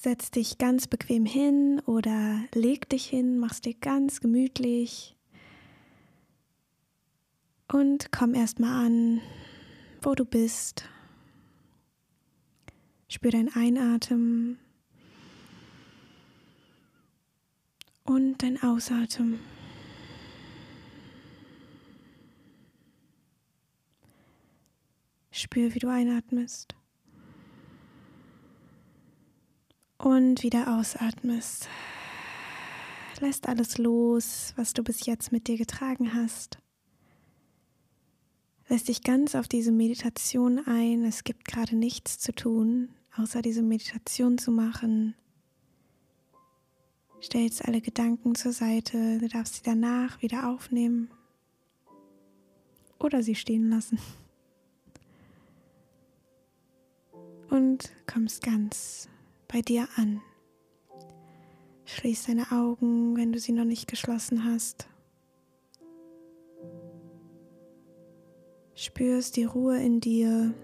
Setz dich ganz bequem hin oder leg dich hin, mach's dir ganz gemütlich und komm erstmal an, wo du bist. Spür dein Einatmen und dein Ausatmen. Spür, wie du einatmest und wieder ausatmest. Lässt alles los, was du bis jetzt mit dir getragen hast. Lässt dich ganz auf diese Meditation ein. Es gibt gerade nichts zu tun, außer diese Meditation zu machen. Stell jetzt alle Gedanken zur Seite. Du darfst sie danach wieder aufnehmen oder sie stehen lassen. Und kommst ganz bei dir an. Schließ deine Augen, wenn du sie noch nicht geschlossen hast. Spürst die Ruhe in dir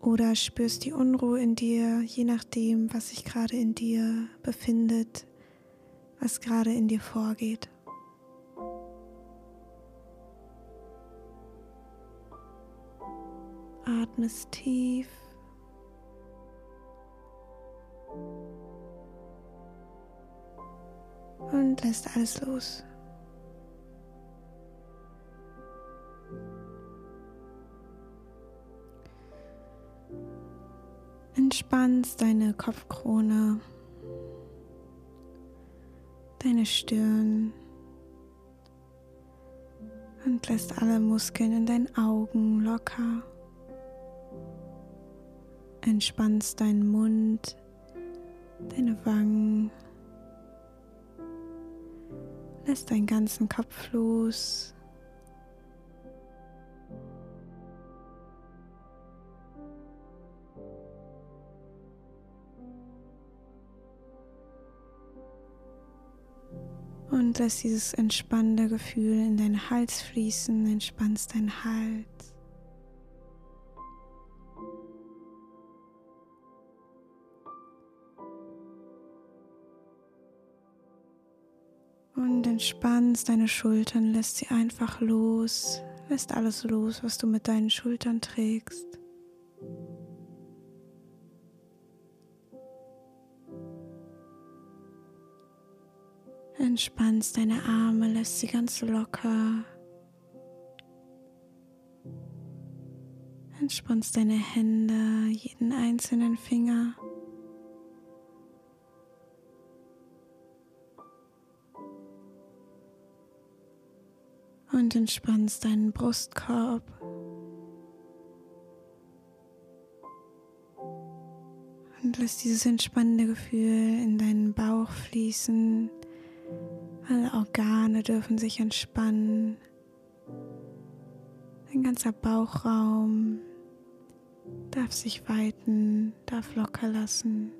oder spürst die Unruhe in dir, je nachdem, was sich gerade in dir befindet, was gerade in dir vorgeht. Atmest tief. Und lässt alles los. Entspannst deine Kopfkrone, deine Stirn und lässt alle Muskeln in deinen Augen locker entspannst deinen Mund, deine Wangen, lässt deinen ganzen Kopf los. Und lass dieses entspannende Gefühl in deinen Hals fließen, entspannst deinen Hals. Entspannst deine Schultern, lässt sie einfach los, lässt alles los, was du mit deinen Schultern trägst. Entspannst deine Arme, lässt sie ganz locker. Entspannst deine Hände, jeden einzelnen Finger. Und entspannst deinen Brustkorb. Und lass dieses entspannende Gefühl in deinen Bauch fließen. Alle Organe dürfen sich entspannen. Dein ganzer Bauchraum darf sich weiten, darf locker lassen.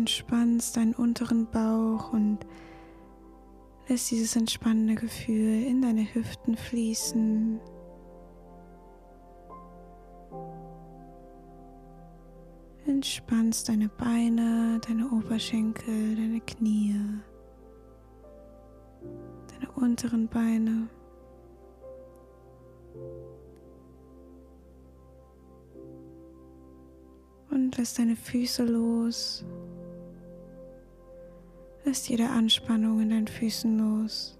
Entspannst deinen unteren Bauch und lässt dieses entspannende Gefühl in deine Hüften fließen. Entspannst deine Beine, deine Oberschenkel, deine Knie, deine unteren Beine. Und lässt deine Füße los. Lass jede Anspannung in deinen Füßen los.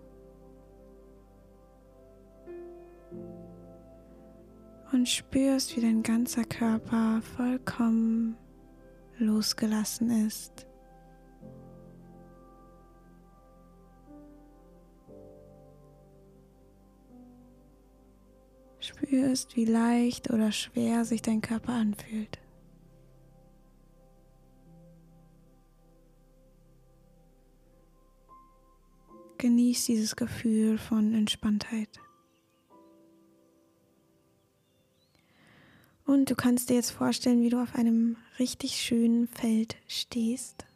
Und spürst, wie dein ganzer Körper vollkommen losgelassen ist. Spürst, wie leicht oder schwer sich dein Körper anfühlt. Genieß dieses Gefühl von Entspanntheit. Und du kannst dir jetzt vorstellen, wie du auf einem richtig schönen Feld stehst.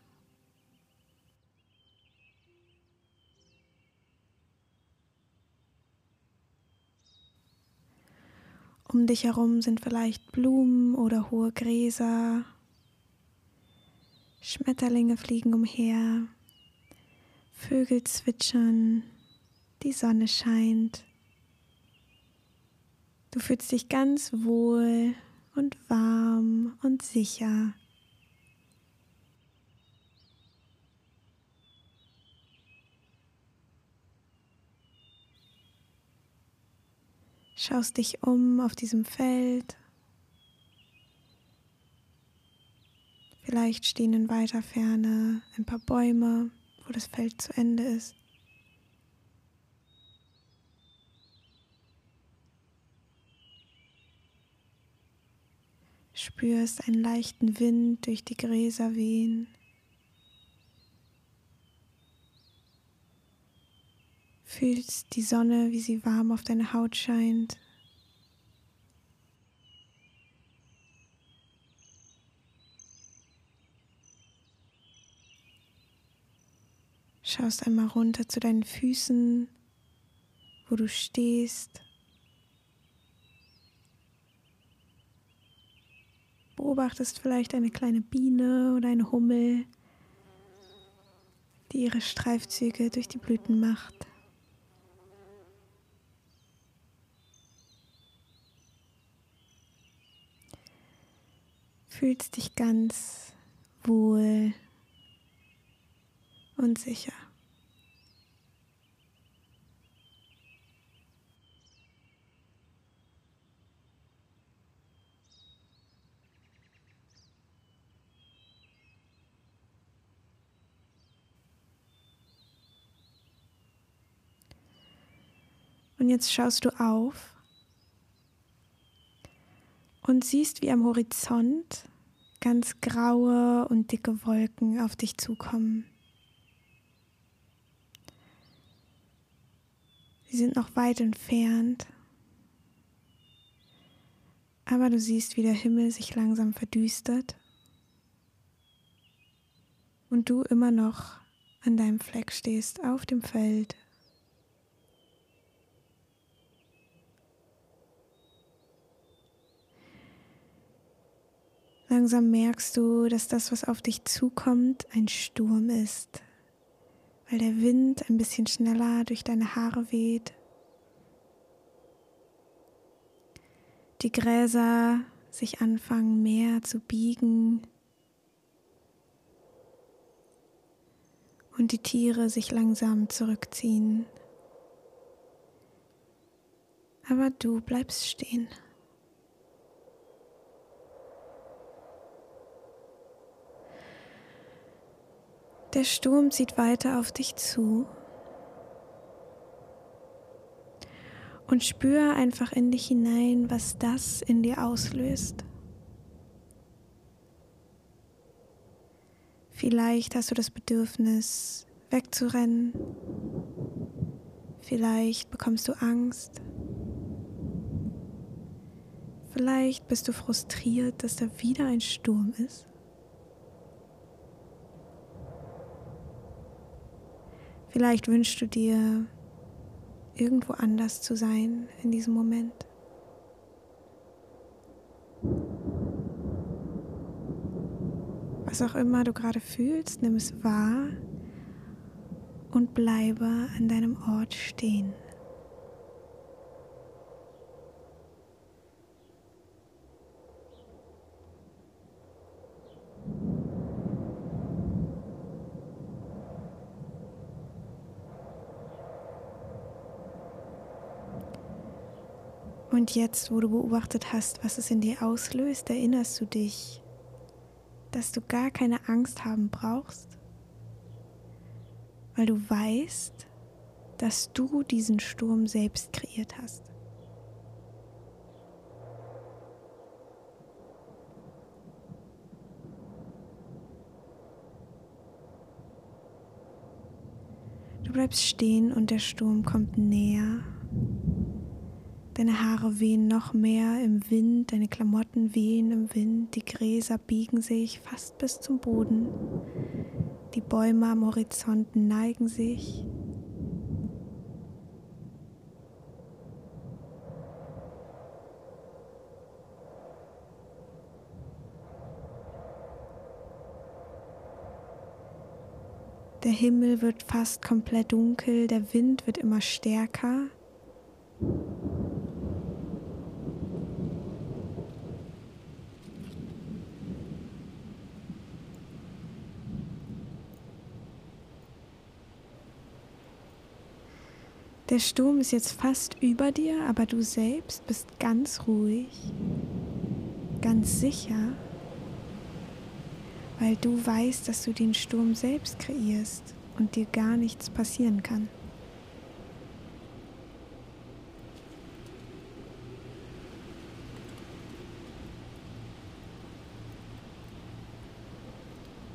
Um dich herum sind vielleicht Blumen oder hohe Gräser. Schmetterlinge fliegen umher. Vögel zwitschern. Die Sonne scheint. Du fühlst dich ganz wohl und warm und sicher. Schaust dich um auf diesem Feld. Vielleicht stehen in weiter Ferne ein paar Bäume, wo das Feld zu Ende ist. Spürst einen leichten Wind durch die Gräser wehen. Fühlst die Sonne, wie sie warm auf deine Haut scheint. Schaust einmal runter zu deinen Füßen, wo du stehst. Beobachtest vielleicht eine kleine Biene oder eine Hummel, die ihre Streifzüge durch die Blüten macht. Fühlst dich ganz wohl und sicher. Und jetzt schaust du auf und siehst, wie am Horizont ganz graue und dicke Wolken auf dich zukommen. Sie sind noch weit entfernt, aber du siehst, wie der Himmel sich langsam verdüstert. Und du immer noch an deinem Fleck stehst auf dem Feld. Langsam merkst du, dass das, was auf dich zukommt, ein Sturm ist, weil der Wind ein bisschen schneller durch deine Haare weht. Die Gräser sich anfangen mehr zu biegen und die Tiere sich langsam zurückziehen. Aber du bleibst stehen. Der Sturm zieht weiter auf dich zu. Und spür einfach in dich hinein, was das in dir auslöst. Vielleicht hast du das Bedürfnis, wegzurennen. Vielleicht bekommst du Angst. Vielleicht bist du frustriert, dass da wieder ein Sturm ist. Vielleicht wünschst du dir, irgendwo anders zu sein in diesem Moment. Was auch immer du gerade fühlst, nimm es wahr und bleibe an deinem Ort stehen. Und jetzt, wo du beobachtet hast, was es in dir auslöst, erinnerst du dich, dass du gar keine Angst haben brauchst, weil du weißt, dass du diesen Sturm selbst kreiert hast. Du bleibst stehen und der Sturm kommt näher Deine Haare wehen noch mehr im Wind, deine Klamotten wehen im Wind, die Gräser biegen sich fast bis zum Boden, die Bäume am Horizont neigen sich. Der Himmel wird fast komplett dunkel, der Wind wird immer stärker. Der Sturm ist jetzt fast über dir, aber du selbst bist ganz ruhig, ganz sicher, weil du weißt, dass du den Sturm selbst kreierst und dir gar nichts passieren kann.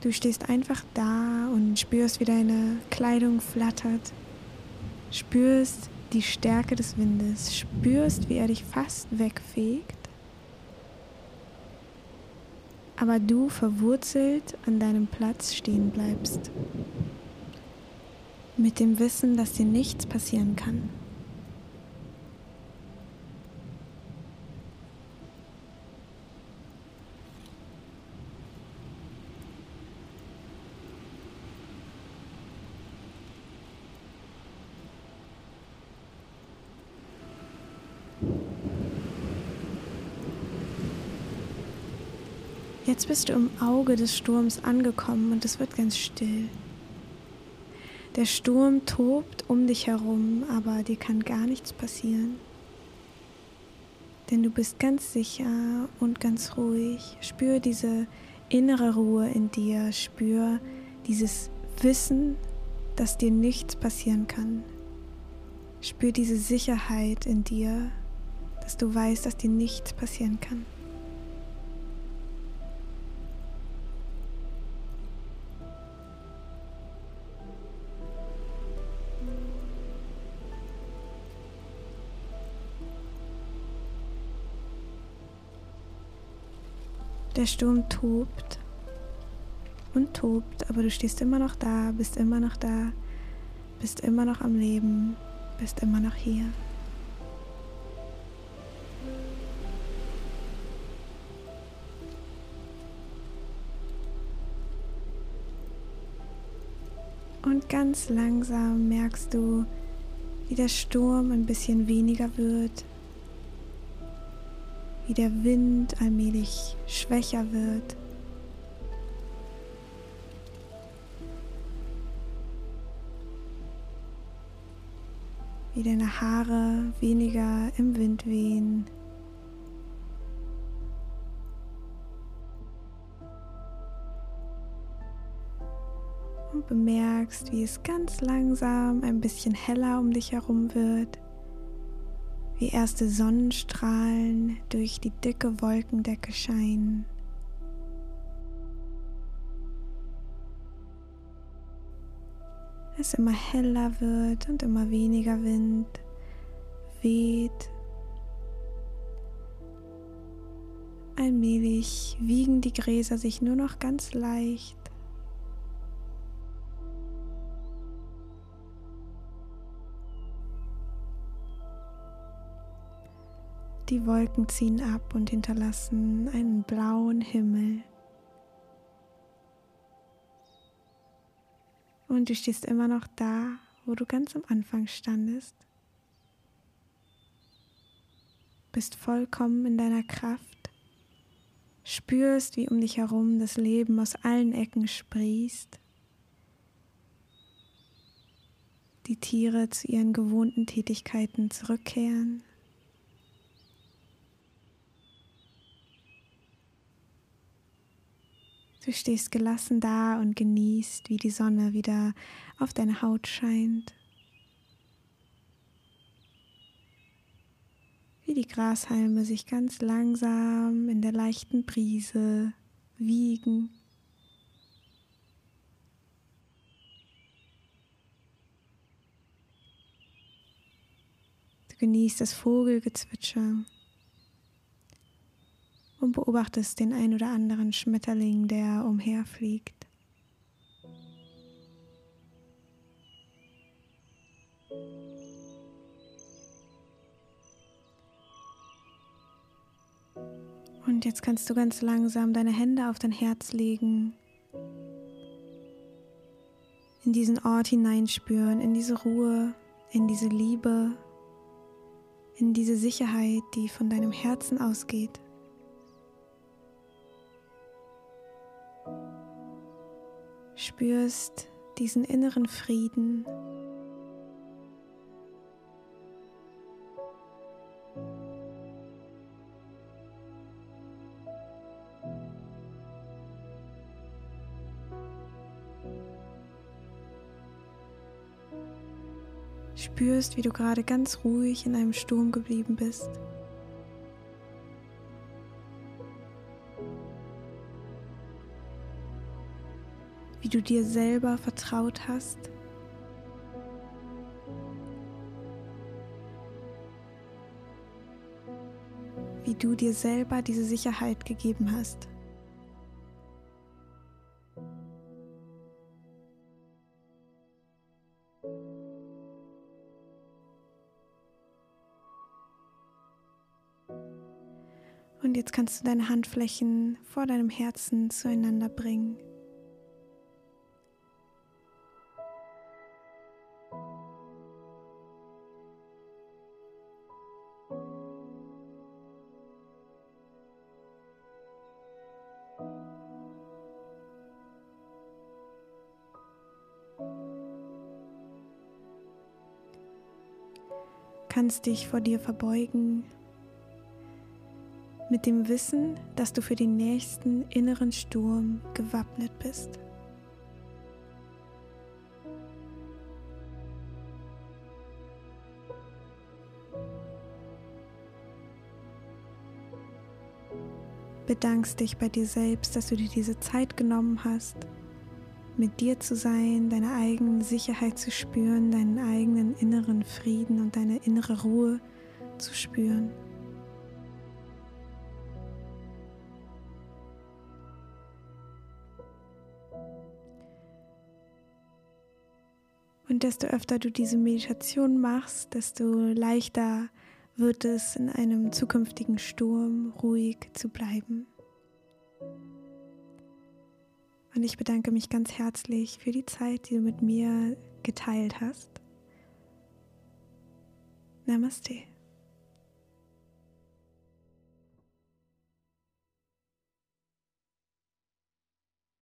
Du stehst einfach da und spürst, wie deine Kleidung flattert, spürst die Stärke des Windes, spürst, wie er dich fast wegfegt, aber du verwurzelt an deinem Platz stehen bleibst, mit dem Wissen, dass dir nichts passieren kann. Jetzt bist du im Auge des Sturms angekommen und es wird ganz still. Der Sturm tobt um dich herum, aber dir kann gar nichts passieren. Denn du bist ganz sicher und ganz ruhig. Spür diese innere Ruhe in dir. Spür dieses Wissen, dass dir nichts passieren kann. Spür diese Sicherheit in dir, dass du weißt, dass dir nichts passieren kann. Der Sturm tobt und tobt, aber du stehst immer noch da, bist immer noch da, bist immer noch am Leben, bist immer noch hier. Und ganz langsam merkst du, wie der Sturm ein bisschen weniger wird, wie der Wind allmählich schwächer wird. Wie deine Haare weniger im Wind wehen. Und bemerkst, wie es ganz langsam ein bisschen heller um dich herum wird wie erste Sonnenstrahlen durch die dicke Wolkendecke scheinen. Es immer heller wird und immer weniger Wind weht. Allmählich wiegen die Gräser sich nur noch ganz leicht Die Wolken ziehen ab und hinterlassen einen blauen Himmel. Und du stehst immer noch da, wo du ganz am Anfang standest. Bist vollkommen in deiner Kraft. Spürst, wie um dich herum das Leben aus allen Ecken sprießt. Die Tiere zu ihren gewohnten Tätigkeiten zurückkehren. Du stehst gelassen da und genießt, wie die Sonne wieder auf deine Haut scheint. Wie die Grashalme sich ganz langsam in der leichten Brise wiegen. Du genießt das Vogelgezwitscher und beobachtest den ein oder anderen Schmetterling, der umherfliegt. Und jetzt kannst du ganz langsam deine Hände auf dein Herz legen, in diesen Ort hineinspüren, in diese Ruhe, in diese Liebe, in diese Sicherheit, die von deinem Herzen ausgeht. Spürst diesen inneren Frieden. Spürst, wie du gerade ganz ruhig in einem Sturm geblieben bist. Wie du dir selber vertraut hast. Wie du dir selber diese Sicherheit gegeben hast. Und jetzt kannst du deine Handflächen vor deinem Herzen zueinander bringen. Kannst dich vor dir verbeugen mit dem Wissen, dass du für den nächsten inneren Sturm gewappnet bist. Bedankst dich bei dir selbst, dass du dir diese Zeit genommen hast, mit dir zu sein, deine eigene Sicherheit zu spüren, deinen eigenen inneren Frieden und deine innere Ruhe zu spüren. Und desto öfter du diese Meditation machst, desto leichter wird es in einem zukünftigen Sturm ruhig zu bleiben. Und ich bedanke mich ganz herzlich für die Zeit, die du mit mir geteilt hast. Namaste.